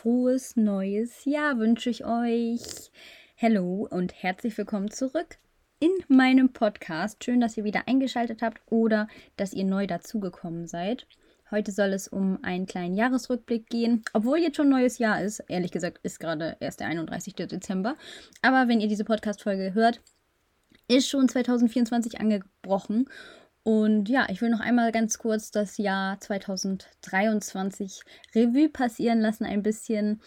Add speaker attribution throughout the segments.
Speaker 1: frohes neues Jahr wünsche ich euch. Hallo und herzlich willkommen zurück in meinem Podcast. Schön, dass ihr wieder eingeschaltet habt oder dass ihr neu dazugekommen seid. Heute soll es um einen kleinen Jahresrückblick gehen, obwohl jetzt schon neues Jahr ist. Ehrlich gesagt ist gerade erst der 31. Dezember. Aber wenn ihr diese Podcast-Folge hört, ist schon 2024 angebrochen. Und ja, ich will noch einmal ganz kurz das Jahr 2023 Revue passieren lassen, ein bisschen.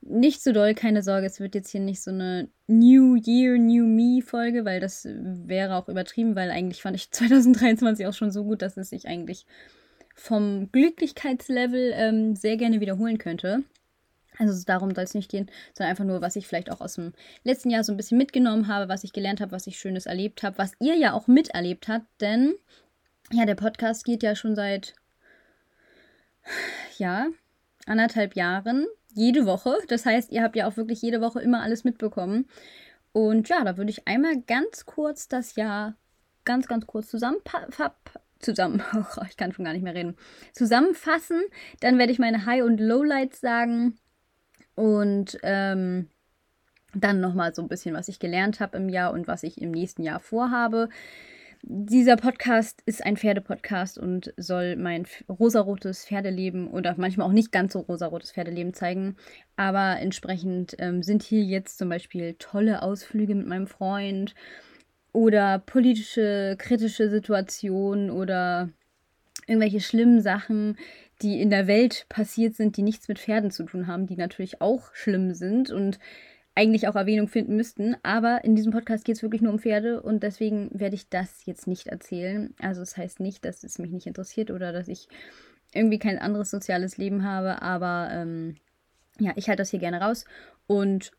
Speaker 1: Nicht so doll, keine Sorge, es wird jetzt hier nicht so eine New Year, New Me Folge, weil das wäre auch übertrieben, weil eigentlich fand ich 2023 auch schon so gut, dass es sich eigentlich vom Glücklichkeitslevel ähm, sehr gerne wiederholen könnte. Also darum soll es nicht gehen, sondern einfach nur, was ich vielleicht auch aus dem letzten Jahr so ein bisschen mitgenommen habe, was ich gelernt habe, was ich Schönes erlebt habe, was ihr ja auch miterlebt habt. Denn ja, der Podcast geht ja schon seit ja anderthalb Jahren jede Woche. Das heißt, ihr habt ja auch wirklich jede Woche immer alles mitbekommen. Und ja, da würde ich einmal ganz kurz das Jahr ganz, ganz kurz zusammen zusammen, oh, ich kann schon gar nicht mehr reden, zusammenfassen. Dann werde ich meine High- und Lowlights sagen und ähm, dann nochmal so ein bisschen, was ich gelernt habe im Jahr und was ich im nächsten Jahr vorhabe. Dieser Podcast ist ein Pferdepodcast und soll mein rosarotes Pferdeleben oder manchmal auch nicht ganz so rosarotes Pferdeleben zeigen. Aber entsprechend ähm, sind hier jetzt zum Beispiel tolle Ausflüge mit meinem Freund oder politische, kritische Situationen oder irgendwelche schlimmen Sachen, die in der Welt passiert sind, die nichts mit Pferden zu tun haben, die natürlich auch schlimm sind und eigentlich auch Erwähnung finden müssten. Aber in diesem Podcast geht es wirklich nur um Pferde und deswegen werde ich das jetzt nicht erzählen. Also es das heißt nicht, dass es mich nicht interessiert oder dass ich irgendwie kein anderes soziales Leben habe, aber ähm, ja, ich halte das hier gerne raus und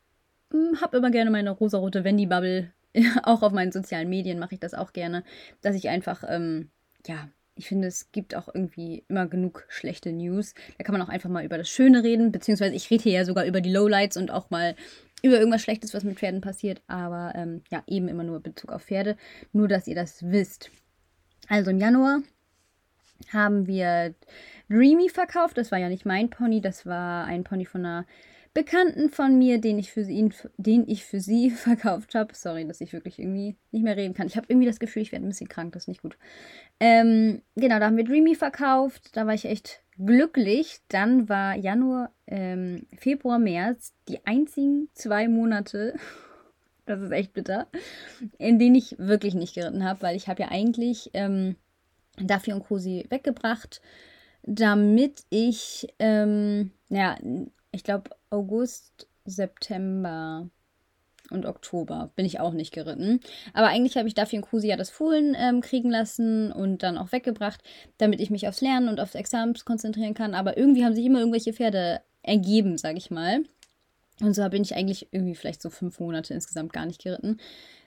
Speaker 1: hm, habe immer gerne meine rosarote Wendy-Bubble. auch auf meinen sozialen Medien mache ich das auch gerne, dass ich einfach, ähm, ja, ich finde, es gibt auch irgendwie immer genug schlechte News. Da kann man auch einfach mal über das Schöne reden, beziehungsweise ich rede hier ja sogar über die Lowlights und auch mal über irgendwas Schlechtes, was mit Pferden passiert, aber ähm, ja, eben immer nur in Bezug auf Pferde. Nur, dass ihr das wisst. Also im Januar haben wir Dreamy verkauft. Das war ja nicht mein Pony, das war ein Pony von einer Bekannten von mir, den ich für sie, den ich für sie verkauft habe. Sorry, dass ich wirklich irgendwie nicht mehr reden kann. Ich habe irgendwie das Gefühl, ich werde ein bisschen krank, das ist nicht gut. Ähm, genau, da haben wir Dreamy verkauft. Da war ich echt glücklich. Dann war Januar, ähm, Februar, März die einzigen zwei Monate, das ist echt bitter, in denen ich wirklich nicht geritten habe, weil ich habe ja eigentlich ähm, Duffy und Cosi weggebracht, damit ich, ähm, ja, ich glaube, August, September und Oktober bin ich auch nicht geritten. Aber eigentlich habe ich Duffy und Kusi ja das Fohlen ähm, kriegen lassen und dann auch weggebracht, damit ich mich aufs Lernen und aufs Examen konzentrieren kann. Aber irgendwie haben sich immer irgendwelche Pferde ergeben, sage ich mal. Und so bin ich eigentlich irgendwie vielleicht so fünf Monate insgesamt gar nicht geritten.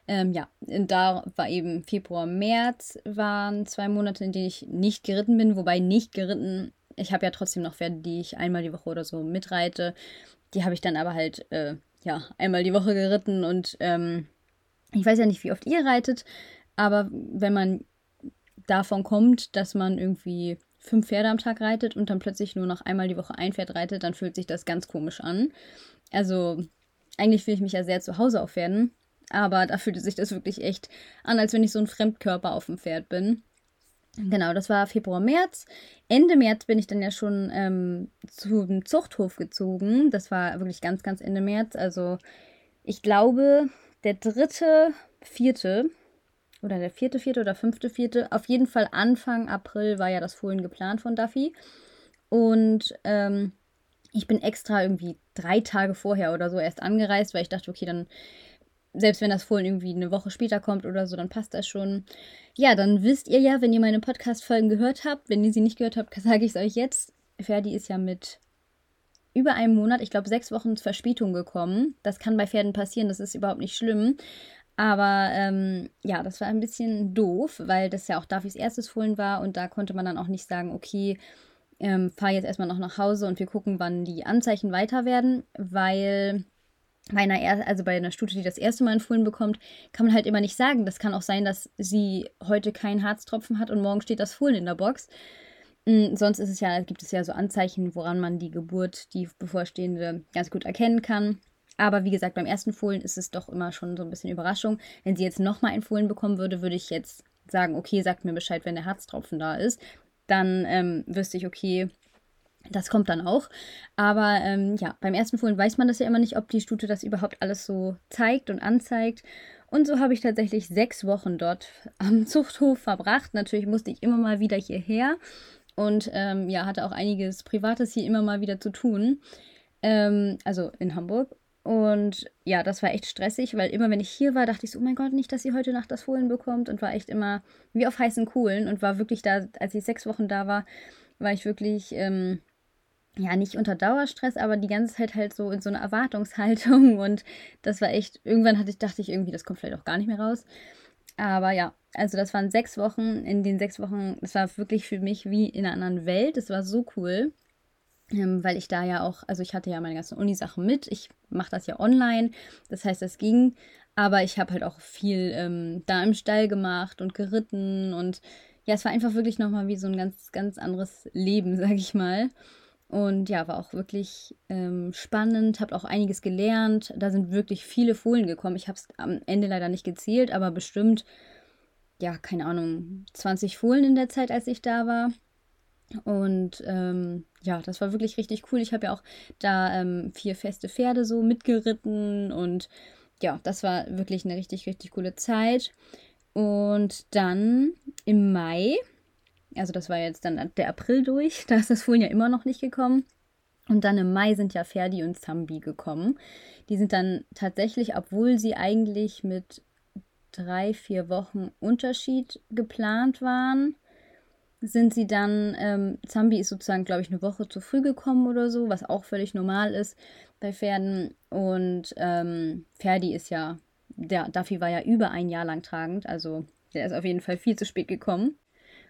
Speaker 1: Ähm, ja, da war eben Februar, März waren zwei Monate, in denen ich nicht geritten bin, wobei nicht geritten ich habe ja trotzdem noch Pferde, die ich einmal die Woche oder so mitreite. Die habe ich dann aber halt, äh, ja, einmal die Woche geritten und ähm, ich weiß ja nicht, wie oft ihr reitet, aber wenn man davon kommt, dass man irgendwie fünf Pferde am Tag reitet und dann plötzlich nur noch einmal die Woche ein Pferd reitet, dann fühlt sich das ganz komisch an. Also eigentlich fühle ich mich ja sehr zu Hause auf Pferden, aber da fühlte sich das wirklich echt an, als wenn ich so ein Fremdkörper auf dem Pferd bin. Genau, das war Februar, März. Ende März bin ich dann ja schon ähm, zum Zuchthof gezogen. Das war wirklich ganz, ganz Ende März. Also ich glaube, der dritte, vierte oder der vierte, vierte oder fünfte, vierte, auf jeden Fall Anfang April war ja das Fohlen geplant von Duffy. Und ähm, ich bin extra irgendwie drei Tage vorher oder so erst angereist, weil ich dachte, okay, dann selbst wenn das Fohlen irgendwie eine Woche später kommt oder so, dann passt das schon. Ja, dann wisst ihr ja, wenn ihr meine Podcast-Folgen gehört habt. Wenn ihr sie nicht gehört habt, sage ich es euch jetzt. Ferdi ist ja mit über einem Monat, ich glaube sechs Wochen Verspätung gekommen. Das kann bei Pferden passieren, das ist überhaupt nicht schlimm. Aber ähm, ja, das war ein bisschen doof, weil das ja auch Daffys erstes Fohlen war und da konnte man dann auch nicht sagen, okay, ähm, fahr jetzt erstmal noch nach Hause und wir gucken, wann die Anzeichen weiter werden, weil bei einer, also bei einer Stute, die das erste Mal einen Fohlen bekommt, kann man halt immer nicht sagen. Das kann auch sein, dass sie heute keinen Harztropfen hat und morgen steht das Fohlen in der Box. Mm, sonst ist es ja, gibt es ja so Anzeichen, woran man die Geburt, die bevorstehende, ganz gut erkennen kann. Aber wie gesagt, beim ersten Fohlen ist es doch immer schon so ein bisschen Überraschung. Wenn sie jetzt nochmal ein Fohlen bekommen würde, würde ich jetzt sagen, okay, sagt mir Bescheid, wenn der Herztropfen da ist. Dann ähm, wüsste ich, okay, das kommt dann auch. Aber ähm, ja, beim ersten Fohlen weiß man das ja immer nicht, ob die Stute das überhaupt alles so zeigt und anzeigt. Und so habe ich tatsächlich sechs Wochen dort am Zuchthof verbracht. Natürlich musste ich immer mal wieder hierher und ähm, ja, hatte auch einiges Privates hier immer mal wieder zu tun. Ähm, also in Hamburg. Und ja, das war echt stressig, weil immer wenn ich hier war, dachte ich so, oh mein Gott, nicht, dass sie heute Nacht das Fohlen bekommt und war echt immer wie auf heißen Kohlen und war wirklich da, als ich sechs Wochen da war, war ich wirklich, ähm, ja, nicht unter Dauerstress, aber die ganze Zeit halt so in so einer Erwartungshaltung und das war echt, irgendwann hatte ich, dachte ich irgendwie, das kommt vielleicht auch gar nicht mehr raus. Aber ja, also das waren sechs Wochen. In den sechs Wochen, das war wirklich für mich wie in einer anderen Welt. Das war so cool, ähm, weil ich da ja auch, also ich hatte ja meine ganzen Uni-Sachen mit. Ich mache das ja online. Das heißt, das ging. Aber ich habe halt auch viel ähm, da im Stall gemacht und geritten. Und ja, es war einfach wirklich nochmal wie so ein ganz, ganz anderes Leben, sag ich mal. Und ja, war auch wirklich ähm, spannend, habe auch einiges gelernt. Da sind wirklich viele Fohlen gekommen. Ich habe es am Ende leider nicht gezählt, aber bestimmt, ja, keine Ahnung, 20 Fohlen in der Zeit, als ich da war. Und ähm, ja, das war wirklich richtig cool. Ich habe ja auch da ähm, vier feste Pferde so mitgeritten und ja, das war wirklich eine richtig, richtig coole Zeit. Und dann im Mai also das war jetzt dann der April durch, da ist das Fohlen ja immer noch nicht gekommen. Und dann im Mai sind ja Ferdi und Zambi gekommen. Die sind dann tatsächlich, obwohl sie eigentlich mit drei, vier Wochen Unterschied geplant waren, sind sie dann, ähm, Zambi ist sozusagen, glaube ich, eine Woche zu früh gekommen oder so, was auch völlig normal ist bei Pferden. Und ähm, Ferdi ist ja, der Duffy war ja über ein Jahr lang tragend, also der ist auf jeden Fall viel zu spät gekommen.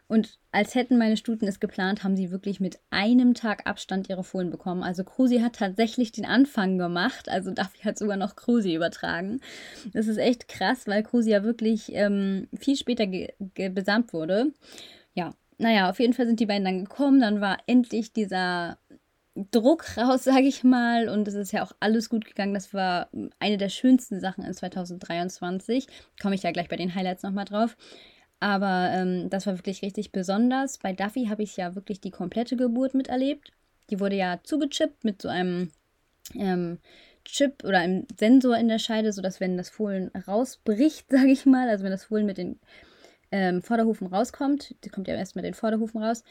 Speaker 1: Und als hätten meine Stuten es geplant, haben sie wirklich mit einem Tag Abstand ihre Fohlen bekommen. Also Krusi hat tatsächlich den Anfang gemacht. Also Duffy hat sogar noch Krusi übertragen. Das ist echt krass, weil Krusi ja wirklich ähm, viel später besamt wurde. Ja, naja, auf jeden Fall sind die beiden dann gekommen. Dann war endlich dieser Druck raus, sage ich mal. Und es ist ja auch alles gut gegangen. Das war eine der schönsten Sachen in 2023. Komme ich ja gleich bei den Highlights nochmal drauf. Aber ähm, das war wirklich richtig besonders. Bei Duffy habe ich ja wirklich die komplette Geburt miterlebt. Die wurde ja zugechippt mit so einem ähm, Chip oder einem Sensor in der Scheide, sodass wenn das Fohlen rausbricht, sage ich mal, also wenn das Fohlen mit den ähm, Vorderhufen rauskommt, die kommt ja erst mit den Vorderhufen raus,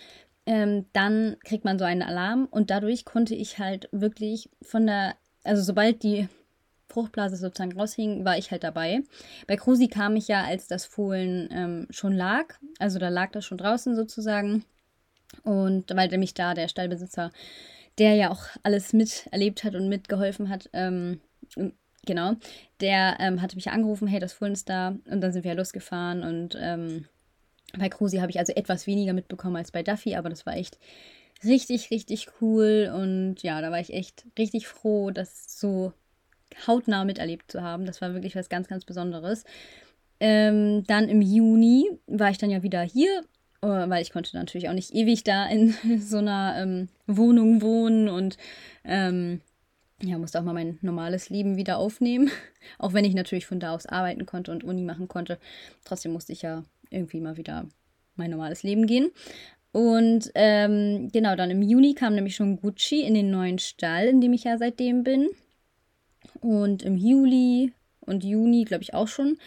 Speaker 1: ähm, dann kriegt man so einen Alarm und dadurch konnte ich halt wirklich von der, also sobald die Fruchtblase sozusagen raushing, war ich halt dabei. Bei Krusi kam ich ja, als das Fohlen ähm, schon lag. Also da lag das schon draußen sozusagen. Und weil nämlich da der Stallbesitzer, der ja auch alles miterlebt hat und mitgeholfen hat, ähm, genau, der ähm, hatte mich angerufen, hey, das Fohlen ist da. Und dann sind wir ja losgefahren. Und ähm, bei Krusi habe ich also etwas weniger mitbekommen als bei Duffy, aber das war echt richtig, richtig cool. Und ja, da war ich echt richtig froh, dass so hautnah miterlebt zu haben. Das war wirklich was ganz, ganz Besonderes. Ähm, dann im Juni war ich dann ja wieder hier, äh, weil ich konnte natürlich auch nicht ewig da in so einer ähm, Wohnung wohnen und ähm, ja, musste auch mal mein normales Leben wieder aufnehmen. auch wenn ich natürlich von da aus arbeiten konnte und Uni machen konnte. Trotzdem musste ich ja irgendwie mal wieder mein normales Leben gehen. Und ähm, genau, dann im Juni kam nämlich schon Gucci in den neuen Stall, in dem ich ja seitdem bin. Und im Juli und Juni, glaube ich auch schon,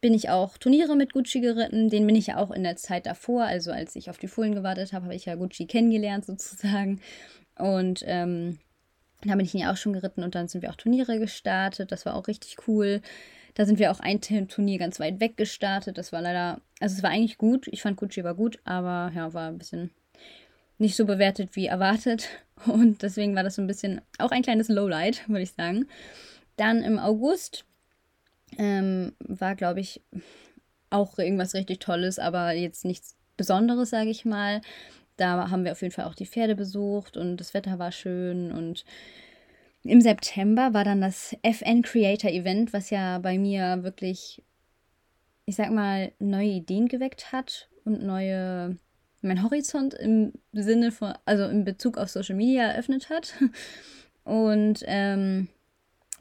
Speaker 1: bin ich auch Turniere mit Gucci geritten. Den bin ich ja auch in der Zeit davor, also als ich auf die Fohlen gewartet habe, habe ich ja Gucci kennengelernt sozusagen. Und ähm, da bin ich ihn ja auch schon geritten und dann sind wir auch Turniere gestartet. Das war auch richtig cool. Da sind wir auch ein Turnier ganz weit weg gestartet. Das war leider, also es war eigentlich gut. Ich fand Gucci war gut, aber ja, war ein bisschen nicht so bewertet wie erwartet. Und deswegen war das so ein bisschen auch ein kleines Lowlight, würde ich sagen. Dann im August ähm, war, glaube ich, auch irgendwas richtig Tolles, aber jetzt nichts Besonderes, sage ich mal. Da haben wir auf jeden Fall auch die Pferde besucht und das Wetter war schön. Und im September war dann das FN Creator Event, was ja bei mir wirklich, ich sag mal, neue Ideen geweckt hat und neue mein Horizont im Sinne von, also in Bezug auf Social Media eröffnet hat. Und ähm,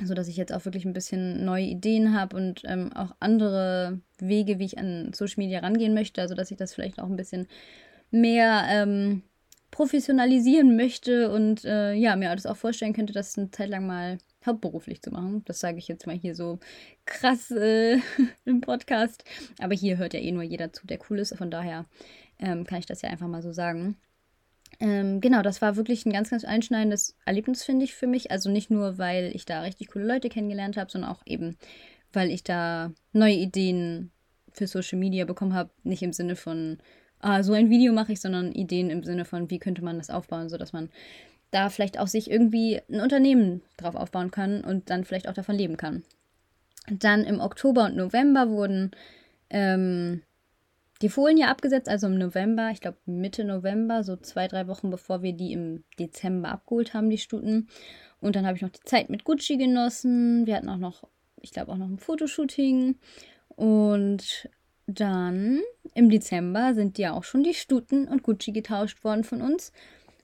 Speaker 1: so dass ich jetzt auch wirklich ein bisschen neue Ideen habe und ähm, auch andere Wege, wie ich an Social Media rangehen möchte. Also dass ich das vielleicht auch ein bisschen mehr ähm, professionalisieren möchte und äh, ja, mir alles auch vorstellen könnte, das eine Zeit lang mal hauptberuflich zu machen. Das sage ich jetzt mal hier so krass äh, im Podcast. Aber hier hört ja eh nur jeder zu, der cool ist. Von daher ähm, kann ich das ja einfach mal so sagen. Ähm, genau, das war wirklich ein ganz, ganz einschneidendes Erlebnis, finde ich, für mich. Also nicht nur, weil ich da richtig coole Leute kennengelernt habe, sondern auch eben, weil ich da neue Ideen für Social Media bekommen habe. Nicht im Sinne von, ah, so ein Video mache ich, sondern Ideen im Sinne von, wie könnte man das aufbauen, sodass man da vielleicht auch sich irgendwie ein Unternehmen drauf aufbauen kann und dann vielleicht auch davon leben kann. Dann im Oktober und November wurden ähm, die Fohlen ja abgesetzt, also im November, ich glaube Mitte November, so zwei, drei Wochen bevor wir die im Dezember abgeholt haben, die Stuten. Und dann habe ich noch die Zeit mit Gucci genossen. Wir hatten auch noch, ich glaube auch noch ein Fotoshooting. Und dann im Dezember sind ja auch schon die Stuten und Gucci getauscht worden von uns.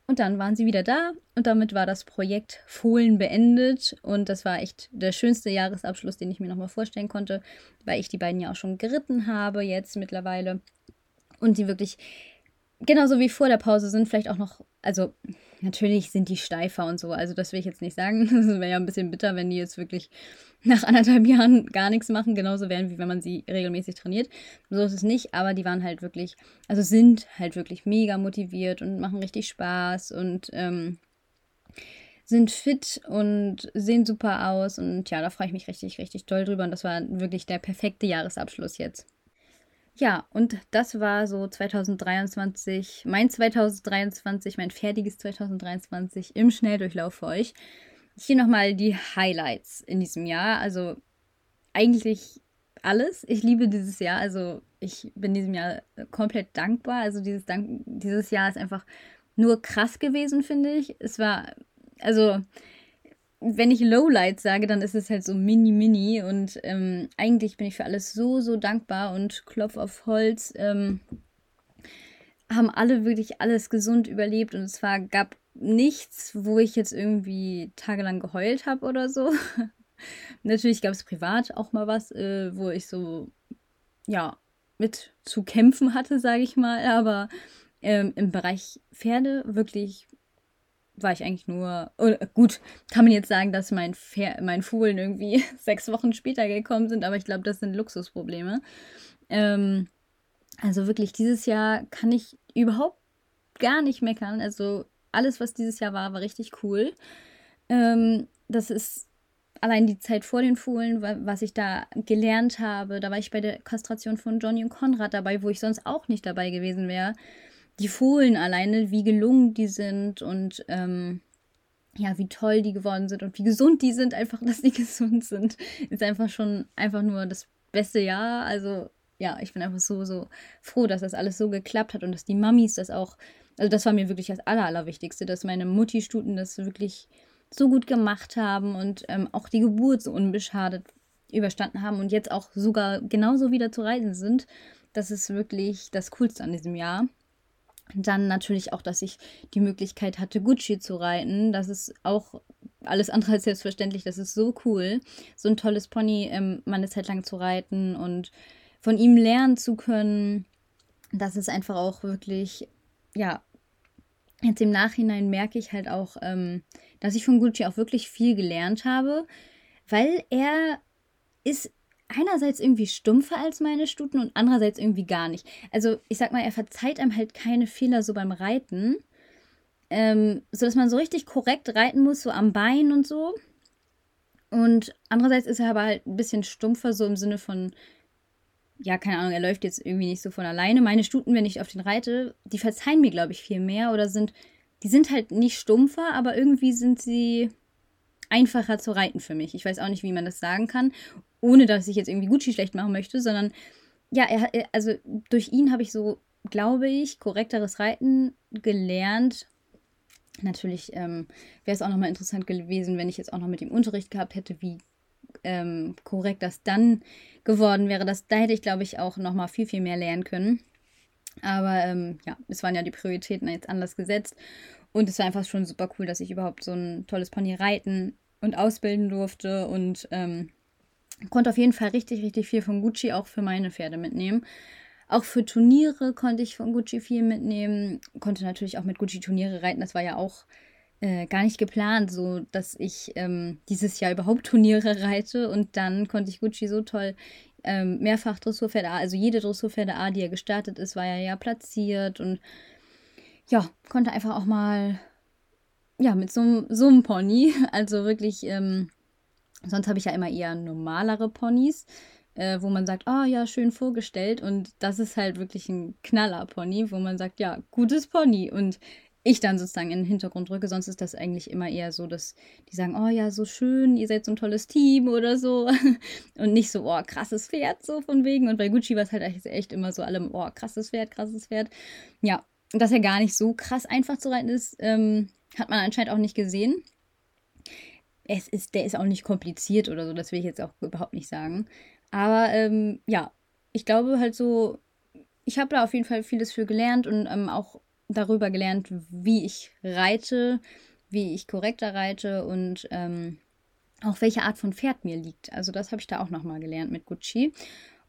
Speaker 1: Und dann waren sie wieder da und damit war das Projekt Fohlen beendet. Und das war echt der schönste Jahresabschluss, den ich mir nochmal vorstellen konnte, weil ich die beiden ja auch schon geritten habe jetzt mittlerweile. Und die wirklich genauso wie vor der Pause sind, vielleicht auch noch, also natürlich sind die steifer und so, also das will ich jetzt nicht sagen. Das wäre ja ein bisschen bitter, wenn die jetzt wirklich nach anderthalb Jahren gar nichts machen, genauso wären, wie wenn man sie regelmäßig trainiert. So ist es nicht, aber die waren halt wirklich, also sind halt wirklich mega motiviert und machen richtig Spaß und ähm, sind fit und sehen super aus. Und ja, da freue ich mich richtig, richtig toll drüber. Und das war wirklich der perfekte Jahresabschluss jetzt. Ja, und das war so 2023, mein 2023, mein fertiges 2023 im Schnelldurchlauf für euch. Hier nochmal die Highlights in diesem Jahr. Also eigentlich alles. Ich liebe dieses Jahr. Also ich bin diesem Jahr komplett dankbar. Also dieses, Dank dieses Jahr ist einfach nur krass gewesen, finde ich. Es war, also wenn ich Lowlight sage, dann ist es halt so mini, mini. Und ähm, eigentlich bin ich für alles so, so dankbar und klopf auf Holz. Ähm, haben alle wirklich alles gesund überlebt und es war, gab nichts, wo ich jetzt irgendwie tagelang geheult habe oder so. Natürlich gab es privat auch mal was, äh, wo ich so, ja, mit zu kämpfen hatte, sage ich mal. Aber ähm, im Bereich Pferde wirklich war ich eigentlich nur. Oder, gut, kann man jetzt sagen, dass mein, Pfer mein Fohlen irgendwie sechs Wochen später gekommen sind, aber ich glaube, das sind Luxusprobleme. Ähm, also wirklich, dieses Jahr kann ich überhaupt gar nicht meckern. Also alles, was dieses Jahr war, war richtig cool. Ähm, das ist allein die Zeit vor den Fohlen, was ich da gelernt habe. Da war ich bei der Kastration von Johnny und Konrad dabei, wo ich sonst auch nicht dabei gewesen wäre die Fohlen alleine, wie gelungen die sind und ähm, ja, wie toll die geworden sind und wie gesund die sind, einfach, dass die gesund sind, ist einfach schon einfach nur das beste Jahr. Also ja, ich bin einfach so, so froh, dass das alles so geklappt hat und dass die Mamis das auch, also das war mir wirklich das Aller, Allerwichtigste, dass meine Mutti-Stuten das wirklich so gut gemacht haben und ähm, auch die Geburt so unbeschadet überstanden haben und jetzt auch sogar genauso wieder zu reiten sind. Das ist wirklich das Coolste an diesem Jahr. Dann natürlich auch, dass ich die Möglichkeit hatte, Gucci zu reiten. Das ist auch alles andere als selbstverständlich. Das ist so cool, so ein tolles Pony ähm, mal eine Zeit lang zu reiten und von ihm lernen zu können. Das ist einfach auch wirklich, ja, jetzt im Nachhinein merke ich halt auch, ähm, dass ich von Gucci auch wirklich viel gelernt habe, weil er ist einerseits irgendwie stumpfer als meine Stuten und andererseits irgendwie gar nicht. Also ich sag mal, er verzeiht einem halt keine Fehler so beim Reiten, ähm, sodass man so richtig korrekt reiten muss, so am Bein und so. Und andererseits ist er aber halt ein bisschen stumpfer, so im Sinne von, ja, keine Ahnung, er läuft jetzt irgendwie nicht so von alleine. Meine Stuten, wenn ich auf den reite, die verzeihen mir, glaube ich, viel mehr oder sind, die sind halt nicht stumpfer, aber irgendwie sind sie einfacher zu reiten für mich. Ich weiß auch nicht, wie man das sagen kann ohne dass ich jetzt irgendwie Gucci schlecht machen möchte, sondern ja, er, also durch ihn habe ich so, glaube ich, korrekteres Reiten gelernt. Natürlich ähm, wäre es auch nochmal interessant gewesen, wenn ich jetzt auch noch mit ihm Unterricht gehabt hätte, wie ähm, korrekt das dann geworden wäre. Das, da hätte ich, glaube ich, auch nochmal viel, viel mehr lernen können. Aber ähm, ja, es waren ja die Prioritäten jetzt anders gesetzt. Und es war einfach schon super cool, dass ich überhaupt so ein tolles Pony reiten und ausbilden durfte. Und ähm, konnte auf jeden Fall richtig, richtig viel von Gucci auch für meine Pferde mitnehmen. Auch für Turniere konnte ich von Gucci viel mitnehmen. Konnte natürlich auch mit Gucci Turniere reiten. Das war ja auch äh, gar nicht geplant, so dass ich ähm, dieses Jahr überhaupt Turniere reite. Und dann konnte ich Gucci so toll ähm, mehrfach Dressurpferde A, also jede Dressurpferde A, die er gestartet ist, war ja ja platziert und ja, konnte einfach auch mal, ja, mit so, so einem Pony, also wirklich, ähm, sonst habe ich ja immer eher normalere Ponys, äh, wo man sagt, oh ja, schön vorgestellt und das ist halt wirklich ein Knaller-Pony, wo man sagt, ja, gutes Pony und ich dann sozusagen in den Hintergrund rücke. Sonst ist das eigentlich immer eher so, dass die sagen, oh ja, so schön, ihr seid so ein tolles Team oder so. Und nicht so, oh, krasses Pferd, so von wegen. Und bei Gucci war es halt echt immer so allem, oh, krasses Pferd, krasses Pferd. Ja, dass er gar nicht so krass einfach zu reiten ist, ähm, hat man anscheinend auch nicht gesehen. Es ist, der ist auch nicht kompliziert oder so, das will ich jetzt auch überhaupt nicht sagen. Aber ähm, ja, ich glaube halt so, ich habe da auf jeden Fall vieles für gelernt und ähm, auch darüber gelernt, wie ich reite, wie ich korrekter reite und ähm, auch welche Art von Pferd mir liegt. Also das habe ich da auch nochmal gelernt mit Gucci.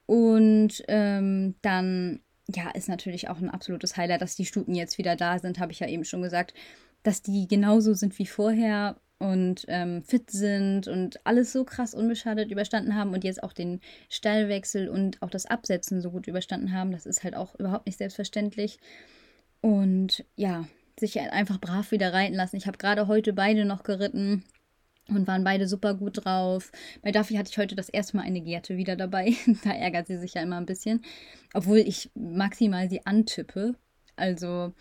Speaker 1: Und ähm, dann, ja, ist natürlich auch ein absolutes Highlight, dass die Stuten jetzt wieder da sind, habe ich ja eben schon gesagt, dass die genauso sind wie vorher und ähm, fit sind und alles so krass unbeschadet überstanden haben und jetzt auch den Stallwechsel und auch das Absetzen so gut überstanden haben. Das ist halt auch überhaupt nicht selbstverständlich. Und ja, sich einfach brav wieder reiten lassen. Ich habe gerade heute beide noch geritten und waren beide super gut drauf. Bei Duffy hatte ich heute das erste Mal eine Gerte wieder dabei. da ärgert sie sich ja immer ein bisschen. Obwohl ich maximal sie antippe. Also,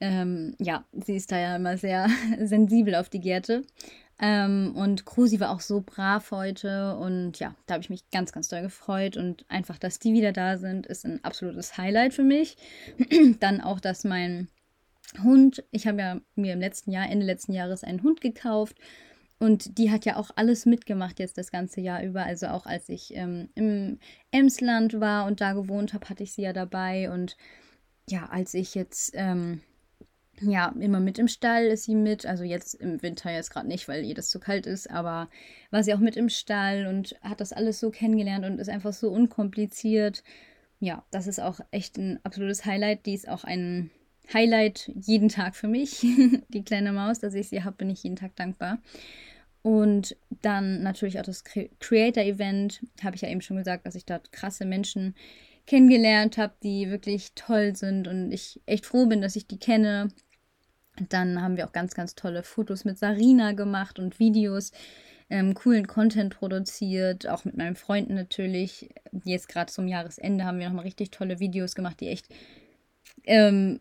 Speaker 1: ähm, ja, sie ist da ja immer sehr sensibel auf die Gerte. Ähm, und Krusi war auch so brav heute und ja, da habe ich mich ganz, ganz doll gefreut und einfach, dass die wieder da sind, ist ein absolutes Highlight für mich. Dann auch, dass mein Hund, ich habe ja mir im letzten Jahr, Ende letzten Jahres einen Hund gekauft und die hat ja auch alles mitgemacht jetzt das ganze Jahr über. Also auch als ich ähm, im Emsland war und da gewohnt habe, hatte ich sie ja dabei und ja, als ich jetzt ähm, ja, immer mit im Stall ist sie mit. Also jetzt im Winter jetzt gerade nicht, weil ihr das zu kalt ist, aber war sie auch mit im Stall und hat das alles so kennengelernt und ist einfach so unkompliziert. Ja, das ist auch echt ein absolutes Highlight. Die ist auch ein Highlight jeden Tag für mich. die kleine Maus, dass ich sie habe, bin ich jeden Tag dankbar. Und dann natürlich auch das Creator-Event. Habe ich ja eben schon gesagt, dass ich dort krasse Menschen kennengelernt habe, die wirklich toll sind und ich echt froh bin, dass ich die kenne dann haben wir auch ganz, ganz tolle Fotos mit Sarina gemacht und Videos, ähm, coolen Content produziert, auch mit meinen Freunden natürlich. Jetzt gerade zum Jahresende haben wir nochmal richtig tolle Videos gemacht, die echt. Ähm,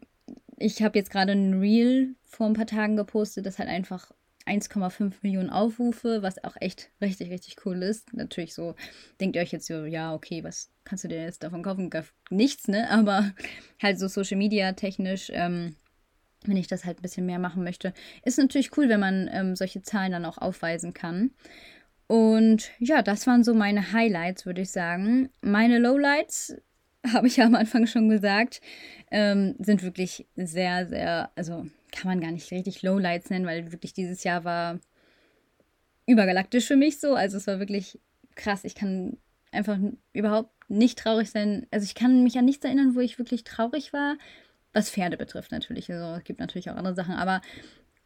Speaker 1: ich habe jetzt gerade ein Reel vor ein paar Tagen gepostet, das hat einfach 1,5 Millionen Aufrufe, was auch echt richtig, richtig cool ist. Natürlich so, denkt ihr euch jetzt so, ja, okay, was kannst du dir jetzt davon kaufen? Nichts, ne? Aber halt so Social Media technisch ähm, wenn ich das halt ein bisschen mehr machen möchte. Ist natürlich cool, wenn man ähm, solche Zahlen dann auch aufweisen kann. Und ja, das waren so meine Highlights, würde ich sagen. Meine Lowlights, habe ich ja am Anfang schon gesagt, ähm, sind wirklich sehr, sehr, also kann man gar nicht richtig Lowlights nennen, weil wirklich dieses Jahr war übergalaktisch für mich so. Also es war wirklich krass. Ich kann einfach überhaupt nicht traurig sein. Also ich kann mich an nichts erinnern, wo ich wirklich traurig war was Pferde betrifft natürlich. Also es gibt natürlich auch andere Sachen, aber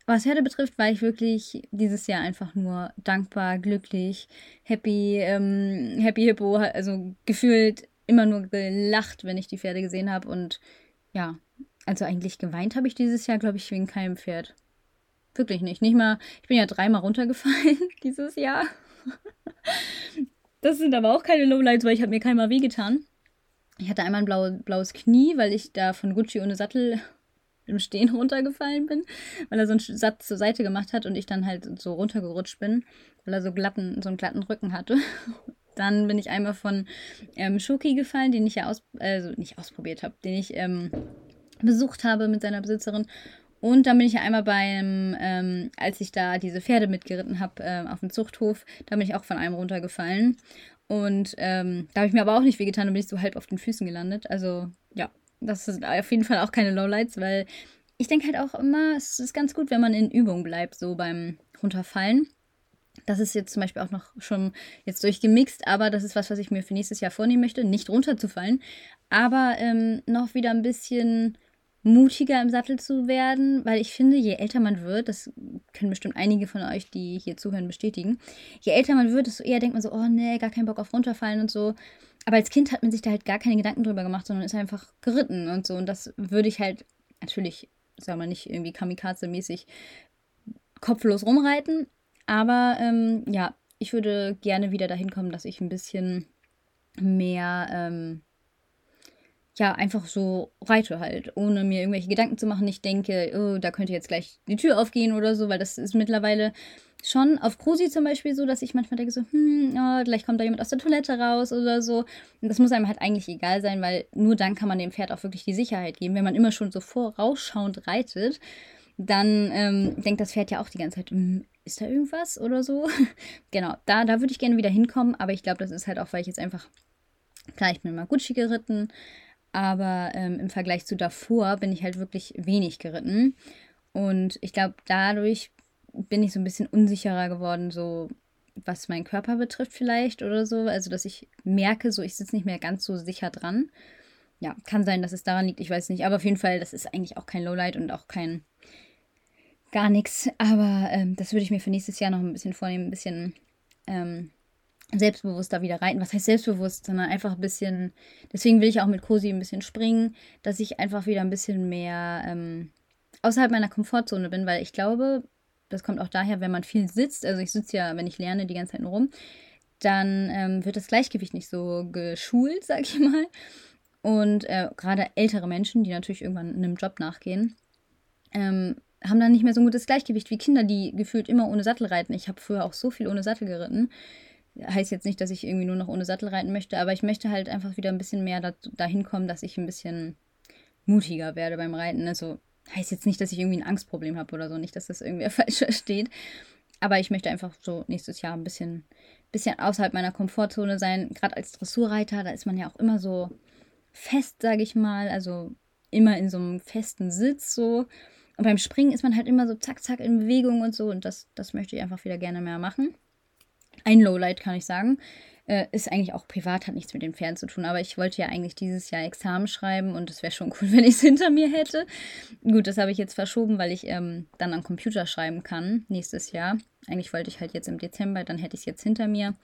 Speaker 1: was Pferde betrifft, war ich wirklich dieses Jahr einfach nur dankbar, glücklich, happy, ähm, happy Hippo, also gefühlt immer nur gelacht, wenn ich die Pferde gesehen habe und ja, also eigentlich geweint habe ich dieses Jahr, glaube ich, wegen keinem Pferd. Wirklich nicht. Nicht mal, ich bin ja dreimal runtergefallen dieses Jahr. Das sind aber auch keine Lowlights, weil ich habe mir keinmal wehgetan. Ich hatte einmal ein blau, blaues Knie, weil ich da von Gucci ohne Sattel im Stehen runtergefallen bin, weil er so einen Satz zur Seite gemacht hat und ich dann halt so runtergerutscht bin, weil er so glatten, so einen glatten Rücken hatte. Dann bin ich einmal von ähm, Schoki gefallen, den ich ja aus, also nicht ausprobiert habe, den ich ähm, besucht habe mit seiner Besitzerin. Und dann bin ich ja einmal beim, ähm, als ich da diese Pferde mitgeritten habe ähm, auf dem Zuchthof, da bin ich auch von einem runtergefallen. Und ähm, da habe ich mir aber auch nicht wehgetan, da bin ich so halb auf den Füßen gelandet. Also ja, Das sind auf jeden Fall auch keine Lowlights, weil ich denke halt auch immer, es ist ganz gut, wenn man in Übung bleibt, so beim Runterfallen. Das ist jetzt zum Beispiel auch noch schon jetzt durchgemixt, aber das ist was, was ich mir für nächstes Jahr vornehmen möchte, nicht runterzufallen, aber ähm, noch wieder ein bisschen mutiger im Sattel zu werden, weil ich finde, je älter man wird, das können bestimmt einige von euch, die hier zuhören, bestätigen, je älter man wird, desto eher denkt man so, oh nee, gar keinen Bock auf runterfallen und so. Aber als Kind hat man sich da halt gar keine Gedanken drüber gemacht, sondern ist einfach geritten und so. Und das würde ich halt natürlich, sagen wir nicht irgendwie kamikaze-mäßig kopflos rumreiten. Aber ähm, ja, ich würde gerne wieder dahin kommen, dass ich ein bisschen mehr ähm, ja, einfach so reite halt, ohne mir irgendwelche Gedanken zu machen. Ich denke, oh, da könnte jetzt gleich die Tür aufgehen oder so, weil das ist mittlerweile schon auf Krusi zum Beispiel so, dass ich manchmal denke so, hm, oh, gleich kommt da jemand aus der Toilette raus oder so. Und das muss einem halt eigentlich egal sein, weil nur dann kann man dem Pferd auch wirklich die Sicherheit geben. Wenn man immer schon so vorausschauend reitet, dann ähm, denkt das Pferd ja auch die ganze Zeit, hm, ist da irgendwas oder so? genau, da, da würde ich gerne wieder hinkommen, aber ich glaube, das ist halt auch, weil ich jetzt einfach, klar, ich bin mal Gucci geritten, aber ähm, im Vergleich zu davor bin ich halt wirklich wenig geritten. Und ich glaube, dadurch bin ich so ein bisschen unsicherer geworden, so was meinen Körper betrifft vielleicht oder so. Also, dass ich merke, so ich sitze nicht mehr ganz so sicher dran. Ja, kann sein, dass es daran liegt, ich weiß nicht. Aber auf jeden Fall, das ist eigentlich auch kein Lowlight und auch kein gar nichts. Aber ähm, das würde ich mir für nächstes Jahr noch ein bisschen vornehmen, ein bisschen ähm, selbstbewusster wieder reiten. Was heißt selbstbewusst, sondern einfach ein bisschen, deswegen will ich auch mit Cosi ein bisschen springen, dass ich einfach wieder ein bisschen mehr ähm, außerhalb meiner Komfortzone bin, weil ich glaube, das kommt auch daher, wenn man viel sitzt, also ich sitze ja, wenn ich lerne, die ganze Zeit nur rum, dann ähm, wird das Gleichgewicht nicht so geschult, sag ich mal. Und äh, gerade ältere Menschen, die natürlich irgendwann einem Job nachgehen, ähm, haben dann nicht mehr so ein gutes Gleichgewicht wie Kinder, die gefühlt immer ohne Sattel reiten. Ich habe früher auch so viel ohne Sattel geritten heißt jetzt nicht, dass ich irgendwie nur noch ohne Sattel reiten möchte, aber ich möchte halt einfach wieder ein bisschen mehr da, dahin kommen, dass ich ein bisschen mutiger werde beim Reiten. Also heißt jetzt nicht, dass ich irgendwie ein Angstproblem habe oder so, nicht, dass das irgendwer falsch versteht. Aber ich möchte einfach so nächstes Jahr ein bisschen, bisschen außerhalb meiner Komfortzone sein. Gerade als Dressurreiter, da ist man ja auch immer so fest, sage ich mal. Also immer in so einem festen Sitz so. Und beim Springen ist man halt immer so zack, zack in Bewegung und so. Und das, das möchte ich einfach wieder gerne mehr machen ein Lowlight, kann ich sagen. Äh, ist eigentlich auch privat, hat nichts mit den Pferden zu tun, aber ich wollte ja eigentlich dieses Jahr Examen schreiben und es wäre schon cool, wenn ich es hinter mir hätte. Gut, das habe ich jetzt verschoben, weil ich ähm, dann am Computer schreiben kann nächstes Jahr. Eigentlich wollte ich halt jetzt im Dezember, dann hätte ich es jetzt hinter mir.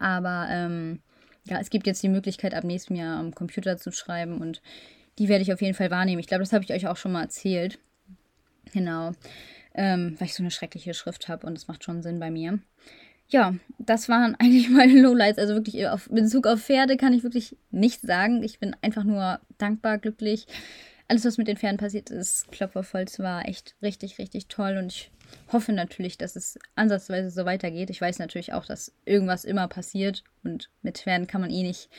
Speaker 1: Aber ähm, ja, es gibt jetzt die Möglichkeit, ab nächstem Jahr am Computer zu schreiben und die werde ich auf jeden Fall wahrnehmen. Ich glaube, das habe ich euch auch schon mal erzählt. Genau. Ähm, weil ich so eine schreckliche Schrift habe und es macht schon Sinn bei mir ja, das waren eigentlich meine Lowlights. Also wirklich auf Bezug auf Pferde kann ich wirklich nichts sagen. Ich bin einfach nur dankbar, glücklich. Alles, was mit den Pferden passiert ist, Klopfervolz war echt richtig, richtig toll. Und ich hoffe natürlich, dass es ansatzweise so weitergeht. Ich weiß natürlich auch, dass irgendwas immer passiert. Und mit Pferden kann man eh nicht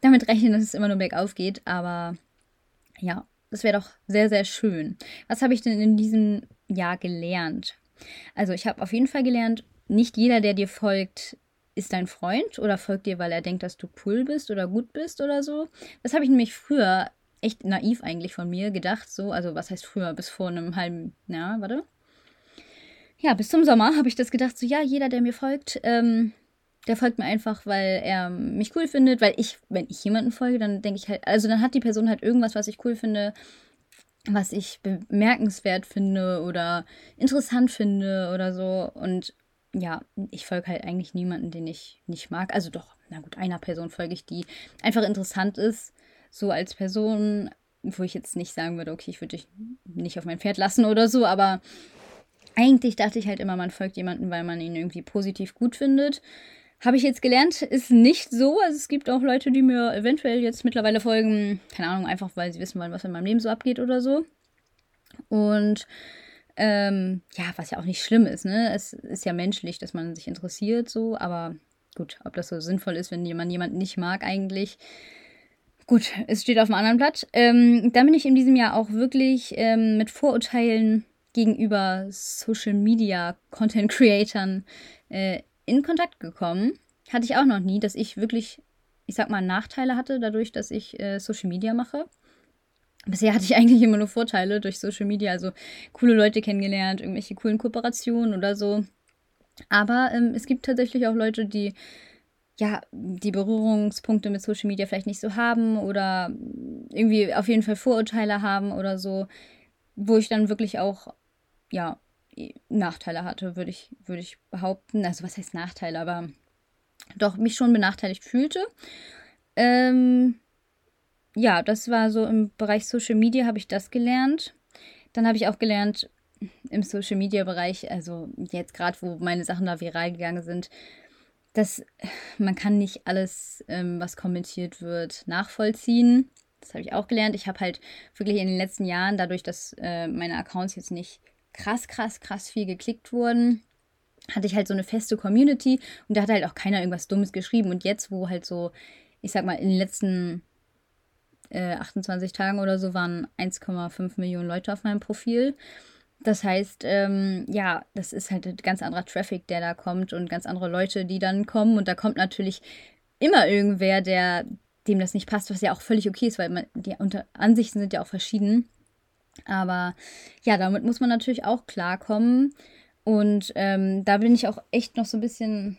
Speaker 1: damit rechnen, dass es immer nur bergauf geht. Aber ja, das wäre doch sehr, sehr schön. Was habe ich denn in diesem Jahr gelernt? Also ich habe auf jeden Fall gelernt, nicht jeder, der dir folgt, ist dein Freund oder folgt dir, weil er denkt, dass du cool bist oder gut bist oder so. Das habe ich nämlich früher echt naiv eigentlich von mir gedacht, so, also was heißt früher, bis vor einem halben, ja, warte. Ja, bis zum Sommer habe ich das gedacht, so, ja, jeder, der mir folgt, ähm, der folgt mir einfach, weil er mich cool findet, weil ich, wenn ich jemanden folge, dann denke ich halt, also dann hat die Person halt irgendwas, was ich cool finde, was ich bemerkenswert finde oder interessant finde oder so und ja, ich folge halt eigentlich niemanden, den ich nicht mag. Also doch, na gut, einer Person folge ich, die einfach interessant ist, so als Person, wo ich jetzt nicht sagen würde, okay, ich würde dich nicht auf mein Pferd lassen oder so, aber eigentlich dachte ich halt immer, man folgt jemanden, weil man ihn irgendwie positiv gut findet. Habe ich jetzt gelernt, ist nicht so. Also es gibt auch Leute, die mir eventuell jetzt mittlerweile folgen, keine Ahnung, einfach weil sie wissen wollen, was in meinem Leben so abgeht oder so. Und ähm, ja, was ja auch nicht schlimm ist, ne? Es ist ja menschlich, dass man sich interessiert, so, aber gut, ob das so sinnvoll ist, wenn jemand jemanden nicht mag, eigentlich. Gut, es steht auf einem anderen Blatt. Ähm, dann bin ich in diesem Jahr auch wirklich ähm, mit Vorurteilen gegenüber Social Media Content Creatern äh, in Kontakt gekommen. Hatte ich auch noch nie, dass ich wirklich, ich sag mal, Nachteile hatte dadurch, dass ich äh, Social Media mache. Bisher hatte ich eigentlich immer nur Vorteile durch Social Media, also coole Leute kennengelernt, irgendwelche coolen Kooperationen oder so. Aber ähm, es gibt tatsächlich auch Leute, die ja die Berührungspunkte mit Social Media vielleicht nicht so haben oder irgendwie auf jeden Fall Vorurteile haben oder so, wo ich dann wirklich auch ja Nachteile hatte, würde ich, würde ich behaupten. Also was heißt Nachteile, aber doch mich schon benachteiligt fühlte. Ähm, ja, das war so im Bereich Social Media habe ich das gelernt. Dann habe ich auch gelernt im Social Media Bereich, also jetzt gerade, wo meine Sachen da viral gegangen sind, dass man kann nicht alles, ähm, was kommentiert wird, nachvollziehen. Das habe ich auch gelernt. Ich habe halt wirklich in den letzten Jahren, dadurch, dass äh, meine Accounts jetzt nicht krass, krass, krass viel geklickt wurden, hatte ich halt so eine feste Community und da hat halt auch keiner irgendwas Dummes geschrieben. Und jetzt, wo halt so, ich sag mal, in den letzten äh, 28 Tagen oder so waren 1,5 Millionen Leute auf meinem Profil. Das heißt, ähm, ja, das ist halt ein ganz anderer Traffic, der da kommt und ganz andere Leute, die dann kommen. Und da kommt natürlich immer irgendwer, der dem das nicht passt, was ja auch völlig okay ist, weil man, die unter Ansichten sind ja auch verschieden. Aber ja, damit muss man natürlich auch klarkommen. Und ähm, da bin ich auch echt noch so ein bisschen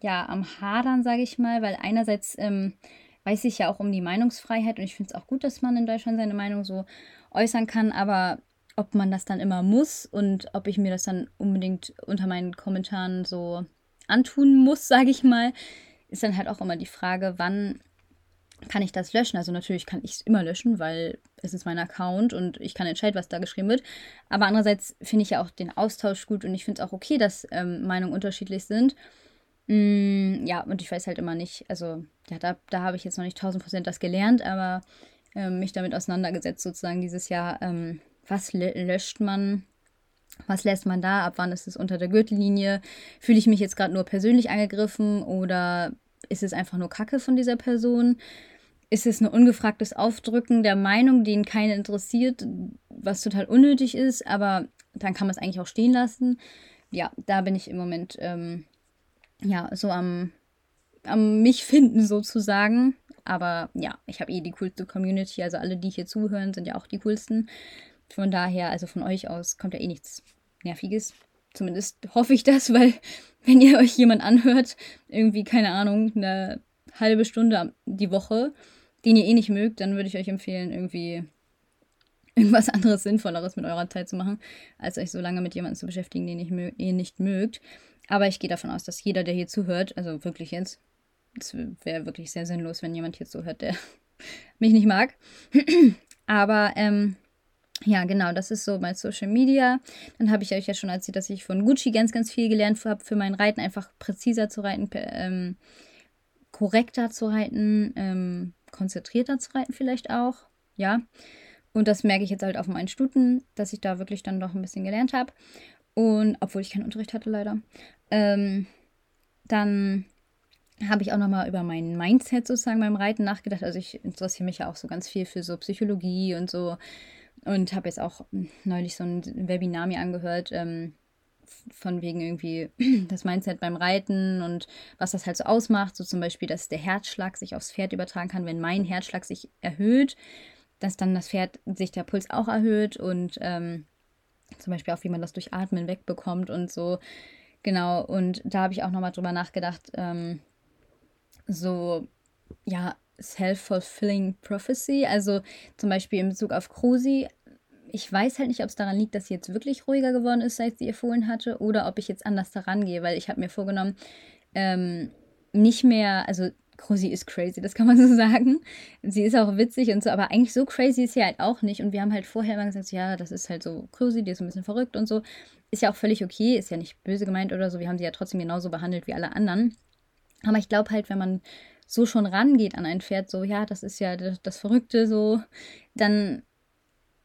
Speaker 1: ja am Hadern, sage ich mal, weil einerseits ähm, weiß ich ja auch um die Meinungsfreiheit und ich finde es auch gut, dass man in Deutschland seine Meinung so äußern kann, aber ob man das dann immer muss und ob ich mir das dann unbedingt unter meinen Kommentaren so antun muss, sage ich mal, ist dann halt auch immer die Frage, wann kann ich das löschen? Also natürlich kann ich es immer löschen, weil es ist mein Account und ich kann entscheiden, was da geschrieben wird. Aber andererseits finde ich ja auch den Austausch gut und ich finde es auch okay, dass ähm, Meinungen unterschiedlich sind. Mm, ja, und ich weiß halt immer nicht, also ja, da, da habe ich jetzt noch nicht 1000 Prozent das gelernt, aber ähm, mich damit auseinandergesetzt sozusagen dieses Jahr. Ähm, was löscht man? Was lässt man da? Ab wann ist es unter der Gürtellinie? Fühle ich mich jetzt gerade nur persönlich angegriffen oder ist es einfach nur Kacke von dieser Person? Ist es ein ungefragtes Aufdrücken der Meinung, den keinen interessiert, was total unnötig ist, aber dann kann man es eigentlich auch stehen lassen? Ja, da bin ich im Moment ähm, ja so am, am mich finden sozusagen. Aber ja, ich habe eh die coolste Community, also alle, die hier zuhören, sind ja auch die coolsten. Von daher, also von euch aus, kommt ja eh nichts Nerviges. Zumindest hoffe ich das, weil wenn ihr euch jemand anhört, irgendwie, keine Ahnung, eine halbe Stunde die Woche, den ihr eh nicht mögt, dann würde ich euch empfehlen, irgendwie irgendwas anderes Sinnvolleres mit eurer Zeit zu machen, als euch so lange mit jemandem zu beschäftigen, den ihr eh nicht mögt. Aber ich gehe davon aus, dass jeder, der hier zuhört, also wirklich jetzt, es wäre wirklich sehr sinnlos, wenn jemand hier zuhört, der mich nicht mag. Aber ähm, ja, genau, das ist so bei Social Media. Dann habe ich euch ja schon erzählt, dass ich von Gucci ganz, ganz viel gelernt habe, für mein Reiten einfach präziser zu reiten, ähm, korrekter zu reiten, ähm, konzentrierter zu reiten vielleicht auch. Ja. Und das merke ich jetzt halt auf meinen Stuten, dass ich da wirklich dann doch ein bisschen gelernt habe. Und obwohl ich keinen Unterricht hatte, leider. Ähm, dann habe ich auch nochmal über mein Mindset sozusagen beim Reiten nachgedacht. Also ich interessiere mich ja auch so ganz viel für so Psychologie und so und habe jetzt auch neulich so ein Webinar mir angehört, ähm, von wegen irgendwie das Mindset beim Reiten und was das halt so ausmacht. So zum Beispiel, dass der Herzschlag sich aufs Pferd übertragen kann, wenn mein Herzschlag sich erhöht, dass dann das Pferd sich der Puls auch erhöht und ähm, zum Beispiel auch, wie man das durch Atmen wegbekommt und so. Genau, und da habe ich auch nochmal drüber nachgedacht, ähm, so, ja, Self-Fulfilling Prophecy. Also zum Beispiel in Bezug auf Krusi. Ich weiß halt nicht, ob es daran liegt, dass sie jetzt wirklich ruhiger geworden ist, seit sie ihr Fohlen hatte, oder ob ich jetzt anders daran gehe, weil ich habe mir vorgenommen, ähm, nicht mehr, also Krusi ist crazy, das kann man so sagen. Sie ist auch witzig und so, aber eigentlich so crazy ist sie halt auch nicht. Und wir haben halt vorher immer gesagt, ja, das ist halt so Krusi, die ist ein bisschen verrückt und so. Ist ja auch völlig okay, ist ja nicht böse gemeint oder so. Wir haben sie ja trotzdem genauso behandelt wie alle anderen. Aber ich glaube halt, wenn man so schon rangeht an ein Pferd, so, ja, das ist ja das, das Verrückte, so, dann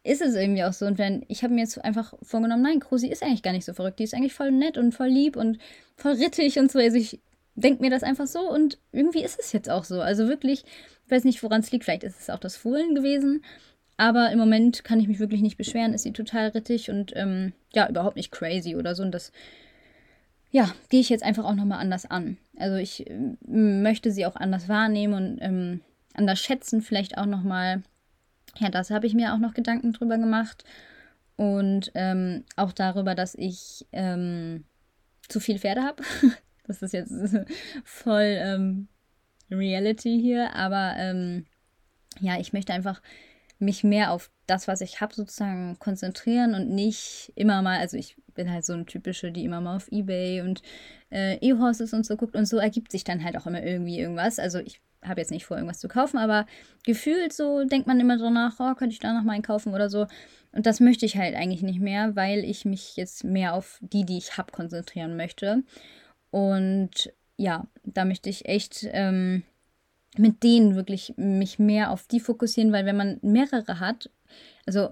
Speaker 1: ist es irgendwie auch so. Und wenn, ich habe mir jetzt einfach vorgenommen, nein, Krusi ist eigentlich gar nicht so verrückt. Die ist eigentlich voll nett und voll lieb und voll rittig und so. Also ich denke mir das einfach so und irgendwie ist es jetzt auch so. Also wirklich, ich weiß nicht, woran es liegt. Vielleicht ist es auch das Fohlen gewesen. Aber im Moment kann ich mich wirklich nicht beschweren. Ist sie total rittig und ähm, ja, überhaupt nicht crazy oder so. Und das ja, gehe ich jetzt einfach auch nochmal anders an. Also ich äh, möchte sie auch anders wahrnehmen und ähm, anders schätzen, vielleicht auch nochmal. ja, das habe ich mir auch noch Gedanken drüber gemacht. Und ähm, auch darüber, dass ich ähm, zu viele Pferde habe. das ist jetzt voll ähm, Reality hier, aber ähm, ja, ich möchte einfach mich mehr auf das, was ich habe, sozusagen konzentrieren und nicht immer mal, also ich bin halt so eine typische, die immer mal auf Ebay und äh, E-Horses und so guckt und so ergibt sich dann halt auch immer irgendwie irgendwas. Also ich habe jetzt nicht vor, irgendwas zu kaufen, aber gefühlt so denkt man immer so nach, oh, könnte ich da noch mal einen kaufen oder so. Und das möchte ich halt eigentlich nicht mehr, weil ich mich jetzt mehr auf die, die ich habe, konzentrieren möchte. Und ja, da möchte ich echt ähm, mit denen wirklich mich mehr auf die fokussieren, weil wenn man mehrere hat, also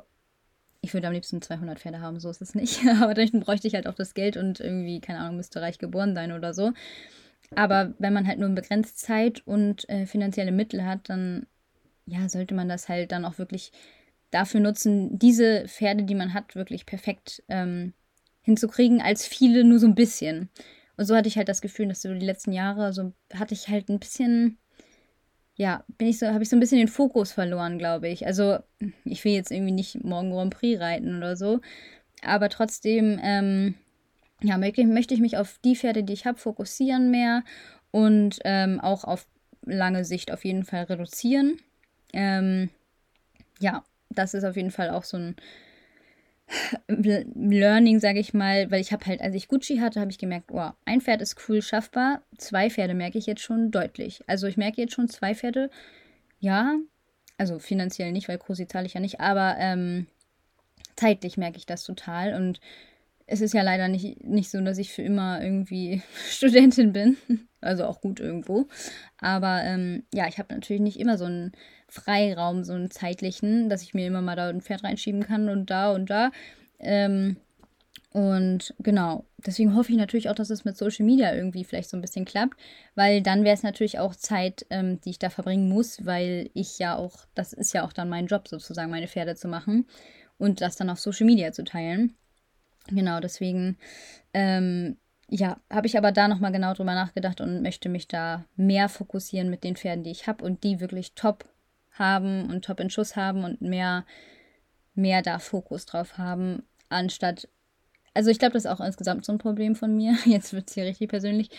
Speaker 1: ich würde am liebsten 200 Pferde haben, so ist es nicht. Aber dann bräuchte ich halt auch das Geld und irgendwie, keine Ahnung, müsste reich geboren sein oder so. Aber wenn man halt nur begrenzt Zeit und äh, finanzielle Mittel hat, dann ja, sollte man das halt dann auch wirklich dafür nutzen, diese Pferde, die man hat, wirklich perfekt ähm, hinzukriegen, als viele nur so ein bisschen. Und so hatte ich halt das Gefühl, dass so die letzten Jahre so hatte ich halt ein bisschen ja, bin ich so, habe ich so ein bisschen den Fokus verloren, glaube ich. Also, ich will jetzt irgendwie nicht morgen Grand Prix reiten oder so. Aber trotzdem, ähm, ja, möchte, möchte ich mich auf die Pferde, die ich habe, fokussieren mehr und ähm, auch auf lange Sicht auf jeden Fall reduzieren. Ähm, ja, das ist auf jeden Fall auch so ein Learning, sage ich mal, weil ich habe halt, als ich Gucci hatte, habe ich gemerkt, oh, ein Pferd ist cool schaffbar, zwei Pferde merke ich jetzt schon deutlich. Also ich merke jetzt schon zwei Pferde, ja, also finanziell nicht, weil Kursi zahle ich ja nicht, aber ähm, zeitlich merke ich das total und es ist ja leider nicht, nicht so, dass ich für immer irgendwie Studentin bin. Also auch gut irgendwo. Aber ähm, ja, ich habe natürlich nicht immer so einen Freiraum, so einen zeitlichen, dass ich mir immer mal da ein Pferd reinschieben kann und da und da. Ähm, und genau, deswegen hoffe ich natürlich auch, dass es mit Social Media irgendwie vielleicht so ein bisschen klappt, weil dann wäre es natürlich auch Zeit, ähm, die ich da verbringen muss, weil ich ja auch, das ist ja auch dann mein Job sozusagen, meine Pferde zu machen und das dann auf Social Media zu teilen. Genau, deswegen, ähm, ja, habe ich aber da nochmal genau drüber nachgedacht und möchte mich da mehr fokussieren mit den Pferden, die ich habe und die wirklich top haben und top in Schuss haben und mehr, mehr da Fokus drauf haben, anstatt. Also ich glaube, das ist auch insgesamt so ein Problem von mir. Jetzt wird es hier richtig persönlich,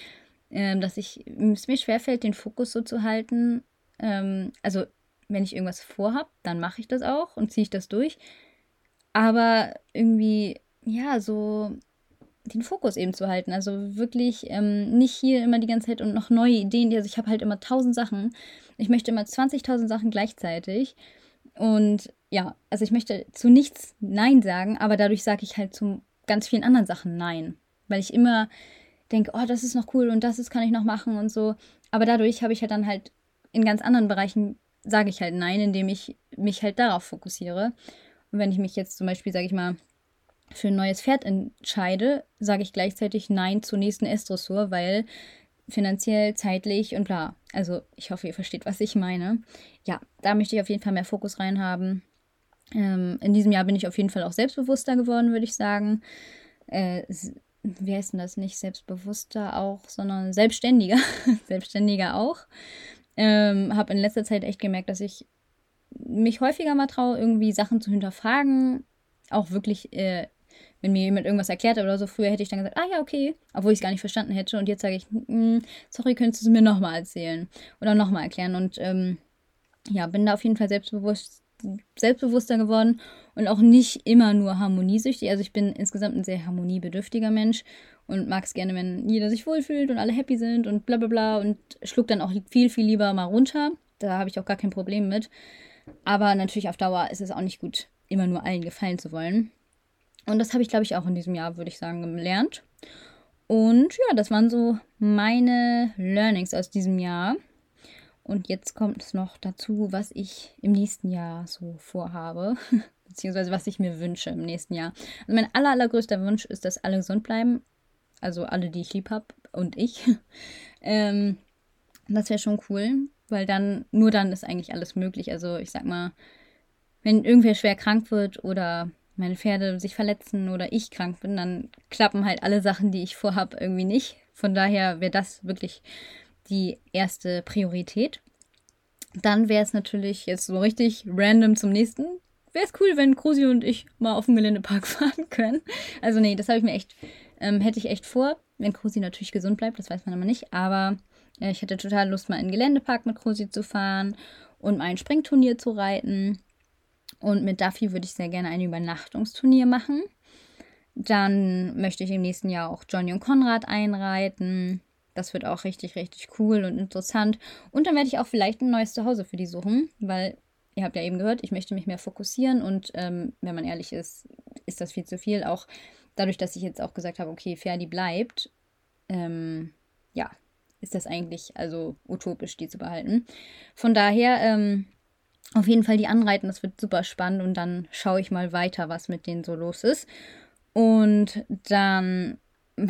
Speaker 1: ähm, dass ich es mir schwerfällt, den Fokus so zu halten. Ähm, also wenn ich irgendwas vorhab, dann mache ich das auch und ziehe ich das durch. Aber irgendwie ja, so den Fokus eben zu halten. Also wirklich ähm, nicht hier immer die ganze Zeit und noch neue Ideen. Also ich habe halt immer tausend Sachen. Ich möchte immer 20.000 Sachen gleichzeitig. Und ja, also ich möchte zu nichts Nein sagen, aber dadurch sage ich halt zu ganz vielen anderen Sachen Nein. Weil ich immer denke, oh, das ist noch cool und das ist, kann ich noch machen und so. Aber dadurch habe ich halt dann halt in ganz anderen Bereichen sage ich halt Nein, indem ich mich halt darauf fokussiere. Und wenn ich mich jetzt zum Beispiel, sage ich mal, für ein neues Pferd entscheide, sage ich gleichzeitig Nein zur nächsten S-Dressur, weil finanziell, zeitlich und bla. Also ich hoffe, ihr versteht, was ich meine. Ja, da möchte ich auf jeden Fall mehr Fokus reinhaben. Ähm, in diesem Jahr bin ich auf jeden Fall auch selbstbewusster geworden, würde ich sagen. Äh, wie heißt denn das nicht? Selbstbewusster auch, sondern selbstständiger. selbstständiger auch. Ähm, habe in letzter Zeit echt gemerkt, dass ich mich häufiger mal traue, irgendwie Sachen zu hinterfragen, auch wirklich äh, wenn mir jemand irgendwas erklärt hat oder so, früher hätte ich dann gesagt, ah ja, okay, obwohl ich es gar nicht verstanden hätte. Und jetzt sage ich, hm, sorry, könntest du es mir nochmal erzählen oder nochmal erklären. Und ähm, ja, bin da auf jeden Fall selbstbewusst, selbstbewusster geworden und auch nicht immer nur harmoniesüchtig. Also ich bin insgesamt ein sehr harmoniebedürftiger Mensch und mag es gerne, wenn jeder sich wohlfühlt und alle happy sind und bla bla bla und schluck dann auch viel, viel lieber mal runter. Da habe ich auch gar kein Problem mit. Aber natürlich auf Dauer ist es auch nicht gut, immer nur allen gefallen zu wollen. Und das habe ich, glaube ich, auch in diesem Jahr, würde ich sagen, gelernt. Und ja, das waren so meine Learnings aus diesem Jahr. Und jetzt kommt es noch dazu, was ich im nächsten Jahr so vorhabe, beziehungsweise was ich mir wünsche im nächsten Jahr. Also mein aller, allergrößter Wunsch ist, dass alle gesund bleiben. Also alle, die ich lieb habe und ich. ähm, das wäre schon cool, weil dann, nur dann ist eigentlich alles möglich. Also ich sag mal, wenn irgendwer schwer krank wird oder meine Pferde sich verletzen oder ich krank bin, dann klappen halt alle Sachen, die ich vorhabe, irgendwie nicht. Von daher wäre das wirklich die erste Priorität. Dann wäre es natürlich jetzt so richtig random zum nächsten. Wäre es cool, wenn Krusi und ich mal auf dem Geländepark fahren können. Also nee, das habe ich mir echt, ähm, hätte ich echt vor. Wenn Krusi natürlich gesund bleibt, das weiß man immer nicht. Aber äh, ich hätte total Lust, mal in den Geländepark mit Krusi zu fahren und mal ein Springturnier zu reiten. Und mit Duffy würde ich sehr gerne ein Übernachtungsturnier machen. Dann möchte ich im nächsten Jahr auch Johnny und Konrad einreiten. Das wird auch richtig, richtig cool und interessant. Und dann werde ich auch vielleicht ein neues Zuhause für die suchen, weil ihr habt ja eben gehört, ich möchte mich mehr fokussieren und ähm, wenn man ehrlich ist, ist das viel zu viel. Auch dadurch, dass ich jetzt auch gesagt habe, okay, Ferdi bleibt, ähm, ja, ist das eigentlich also utopisch, die zu behalten. Von daher, ähm, auf jeden Fall die anreiten, das wird super spannend und dann schaue ich mal weiter, was mit denen so los ist. Und dann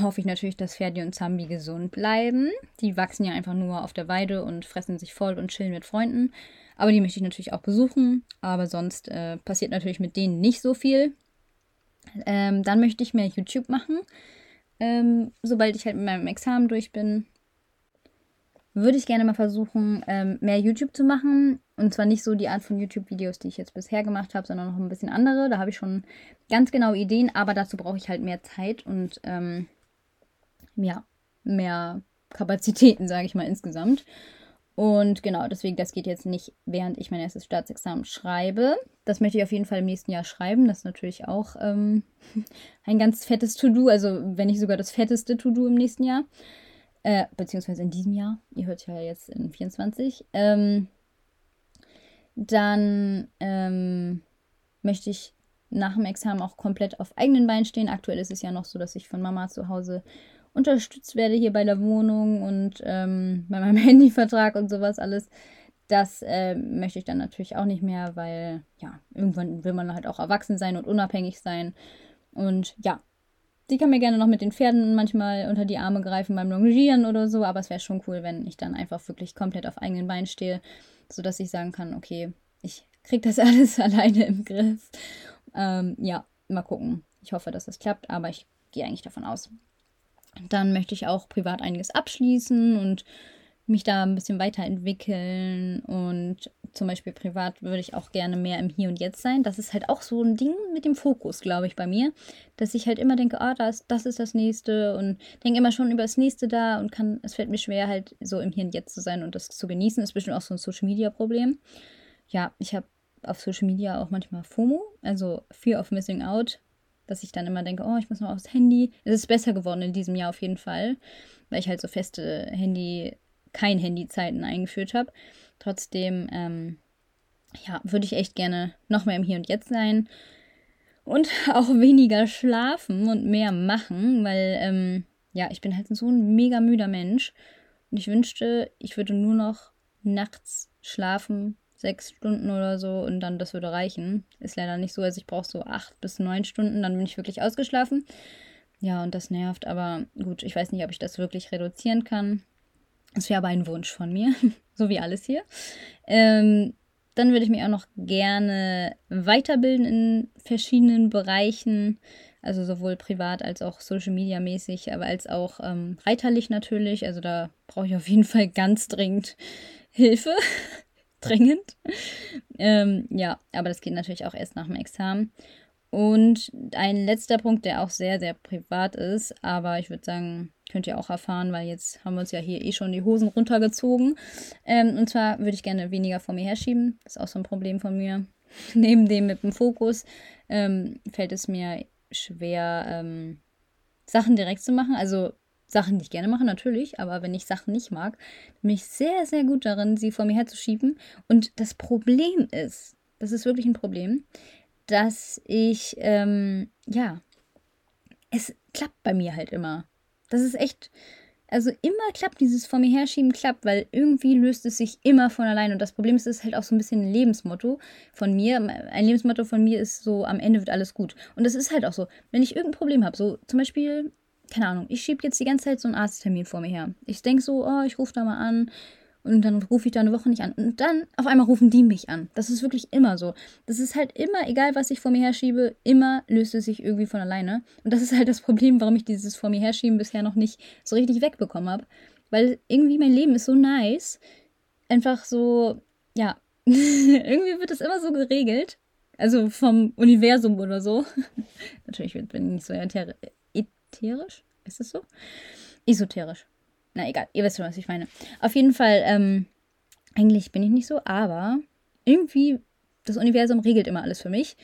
Speaker 1: hoffe ich natürlich, dass Ferdi und Zambi gesund bleiben. Die wachsen ja einfach nur auf der Weide und fressen sich voll und chillen mit Freunden. Aber die möchte ich natürlich auch besuchen. Aber sonst äh, passiert natürlich mit denen nicht so viel. Ähm, dann möchte ich mehr YouTube machen. Ähm, sobald ich halt mit meinem Examen durch bin, würde ich gerne mal versuchen, ähm, mehr YouTube zu machen. Und zwar nicht so die Art von YouTube-Videos, die ich jetzt bisher gemacht habe, sondern noch ein bisschen andere. Da habe ich schon ganz genaue Ideen, aber dazu brauche ich halt mehr Zeit und ähm, ja, mehr Kapazitäten, sage ich mal, insgesamt. Und genau, deswegen, das geht jetzt nicht, während ich mein erstes Staatsexamen schreibe. Das möchte ich auf jeden Fall im nächsten Jahr schreiben. Das ist natürlich auch ähm, ein ganz fettes To-Do, also wenn nicht sogar das fetteste To-Do im nächsten Jahr. Äh, beziehungsweise in diesem Jahr. Ihr hört ja jetzt in 24. Ähm, dann ähm, möchte ich nach dem Examen auch komplett auf eigenen Beinen stehen. Aktuell ist es ja noch so, dass ich von Mama zu Hause unterstützt werde hier bei der Wohnung und ähm, bei meinem Handyvertrag und sowas alles. Das äh, möchte ich dann natürlich auch nicht mehr, weil ja, irgendwann will man halt auch erwachsen sein und unabhängig sein. Und ja, sie kann mir gerne noch mit den Pferden manchmal unter die Arme greifen beim Longieren oder so, aber es wäre schon cool, wenn ich dann einfach wirklich komplett auf eigenen Beinen stehe, sodass ich sagen kann, okay, ich kriege das alles alleine im Griff. Ähm, ja, mal gucken. Ich hoffe, dass das klappt, aber ich gehe eigentlich davon aus. Dann möchte ich auch privat einiges abschließen und mich da ein bisschen weiterentwickeln und zum Beispiel privat würde ich auch gerne mehr im Hier und Jetzt sein. Das ist halt auch so ein Ding mit dem Fokus, glaube ich, bei mir, dass ich halt immer denke, ah, das, das ist das Nächste und denke immer schon über das Nächste da und kann, es fällt mir schwer, halt so im Hier und Jetzt zu sein und das zu genießen. Ist bestimmt auch so ein Social Media Problem. Ja, ich habe auf Social Media auch manchmal FOMO, also Fear of Missing Out, dass ich dann immer denke, oh, ich muss noch aufs Handy. Es ist besser geworden in diesem Jahr auf jeden Fall, weil ich halt so feste Handy, kein Handyzeiten eingeführt habe. Trotzdem, ähm, ja, würde ich echt gerne noch mehr im Hier und Jetzt sein und auch weniger schlafen und mehr machen, weil, ähm, ja, ich bin halt so ein mega müder Mensch und ich wünschte, ich würde nur noch nachts schlafen sechs Stunden oder so und dann das würde reichen. Ist leider nicht so, also ich brauche so acht bis neun Stunden, dann bin ich wirklich ausgeschlafen. Ja, und das nervt, aber gut, ich weiß nicht, ob ich das wirklich reduzieren kann. Das wäre aber ein Wunsch von mir, so wie alles hier. Ähm, dann würde ich mich auch noch gerne weiterbilden in verschiedenen Bereichen, also sowohl privat als auch Social Media mäßig, aber als auch ähm, reiterlich natürlich. Also da brauche ich auf jeden Fall ganz dringend Hilfe. dringend. Ähm, ja, aber das geht natürlich auch erst nach dem Examen. Und ein letzter Punkt, der auch sehr, sehr privat ist, aber ich würde sagen, könnt ihr auch erfahren, weil jetzt haben wir uns ja hier eh schon die Hosen runtergezogen. Ähm, und zwar würde ich gerne weniger vor mir herschieben. Das ist auch so ein Problem von mir. Neben dem mit dem Fokus ähm, fällt es mir schwer, ähm, Sachen direkt zu machen. Also Sachen, die ich gerne mache, natürlich, aber wenn ich Sachen nicht mag, bin ich sehr, sehr gut darin, sie vor mir herzuschieben. Und das Problem ist, das ist wirklich ein Problem, dass ich, ähm, ja, es klappt bei mir halt immer. Das ist echt, also immer klappt dieses vor mir herschieben, klappt, weil irgendwie löst es sich immer von allein. Und das Problem ist, es ist halt auch so ein bisschen ein Lebensmotto von mir. Ein Lebensmotto von mir ist so, am Ende wird alles gut. Und das ist halt auch so. Wenn ich irgendein Problem habe, so zum Beispiel keine Ahnung, ich schiebe jetzt die ganze Zeit so einen Arzttermin vor mir her. Ich denke so, oh, ich rufe da mal an und dann rufe ich da eine Woche nicht an. Und dann auf einmal rufen die mich an. Das ist wirklich immer so. Das ist halt immer, egal was ich vor mir herschiebe, immer löst es sich irgendwie von alleine. Und das ist halt das Problem, warum ich dieses vor mir herschieben bisher noch nicht so richtig wegbekommen habe. Weil irgendwie mein Leben ist so nice. Einfach so, ja, irgendwie wird das immer so geregelt. Also vom Universum oder so. Natürlich bin ich nicht so ätherisch. Ist das so? Esoterisch. Na egal, ihr wisst schon, was ich meine. Auf jeden Fall, ähm, eigentlich bin ich nicht so, aber irgendwie, das Universum regelt immer alles für mich.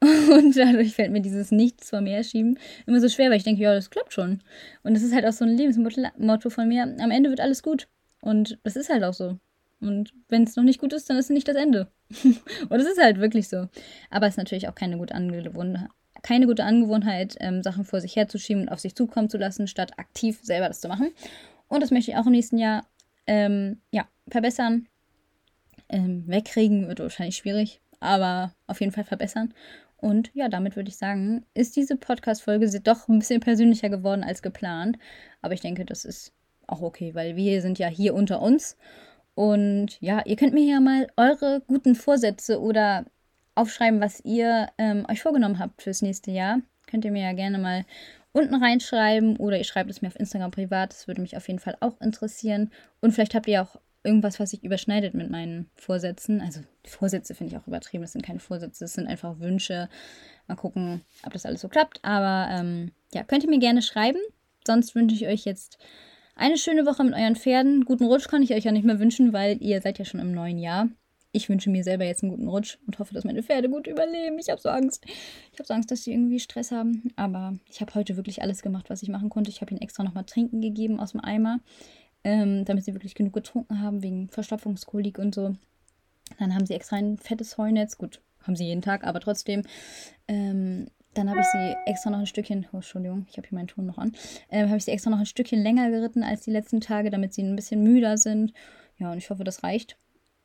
Speaker 1: Und dadurch fällt mir dieses Nichts vor mir schieben immer so schwer, weil ich denke, ja, das klappt schon. Und das ist halt auch so ein Lebensmotto von mir. Am Ende wird alles gut. Und das ist halt auch so. Und wenn es noch nicht gut ist, dann ist es nicht das Ende. und es ist halt wirklich so. Aber es ist natürlich auch keine gute Angewohnheit, keine gute Angewohnheit, ähm, Sachen vor sich herzuschieben und auf sich zukommen zu lassen, statt aktiv selber das zu machen. Und das möchte ich auch im nächsten Jahr ähm, ja, verbessern. Ähm, wegkriegen wird wahrscheinlich schwierig, aber auf jeden Fall verbessern. Und ja, damit würde ich sagen, ist diese Podcast-Folge doch ein bisschen persönlicher geworden als geplant. Aber ich denke, das ist auch okay, weil wir sind ja hier unter uns. Und ja, ihr könnt mir ja mal eure guten Vorsätze oder aufschreiben, was ihr ähm, euch vorgenommen habt fürs nächste Jahr. Könnt ihr mir ja gerne mal unten reinschreiben oder ihr schreibt es mir auf Instagram privat. Das würde mich auf jeden Fall auch interessieren. Und vielleicht habt ihr auch irgendwas, was sich überschneidet mit meinen Vorsätzen. Also Vorsätze finde ich auch übertrieben. Das sind keine Vorsätze, das sind einfach Wünsche. Mal gucken, ob das alles so klappt. Aber ähm, ja, könnt ihr mir gerne schreiben. Sonst wünsche ich euch jetzt eine schöne Woche mit euren Pferden. Guten Rutsch kann ich euch ja nicht mehr wünschen, weil ihr seid ja schon im neuen Jahr. Ich wünsche mir selber jetzt einen guten Rutsch und hoffe, dass meine Pferde gut überleben. Ich habe so Angst. Ich habe so Angst, dass sie irgendwie Stress haben. Aber ich habe heute wirklich alles gemacht, was ich machen konnte. Ich habe ihnen extra nochmal Trinken gegeben aus dem Eimer, ähm, damit sie wirklich genug getrunken haben, wegen Verstopfungskolik und so. Dann haben sie extra ein fettes Heunetz. Gut, haben sie jeden Tag, aber trotzdem. Ähm, dann habe ich sie extra noch ein Stückchen, oh, Entschuldigung, ich habe hier meinen Ton noch an, ähm, habe ich sie extra noch ein Stückchen länger geritten als die letzten Tage, damit sie ein bisschen müder sind. Ja, und ich hoffe, das reicht.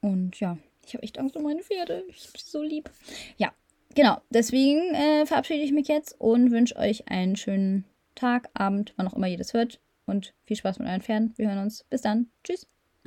Speaker 1: Und ja, ich habe echt Angst um meine Pferde. Ich habe sie so lieb. Ja, genau. Deswegen äh, verabschiede ich mich jetzt und wünsche euch einen schönen Tag, Abend, wann auch immer ihr das hört. Und viel Spaß mit euren Pferden. Wir hören uns. Bis dann. Tschüss.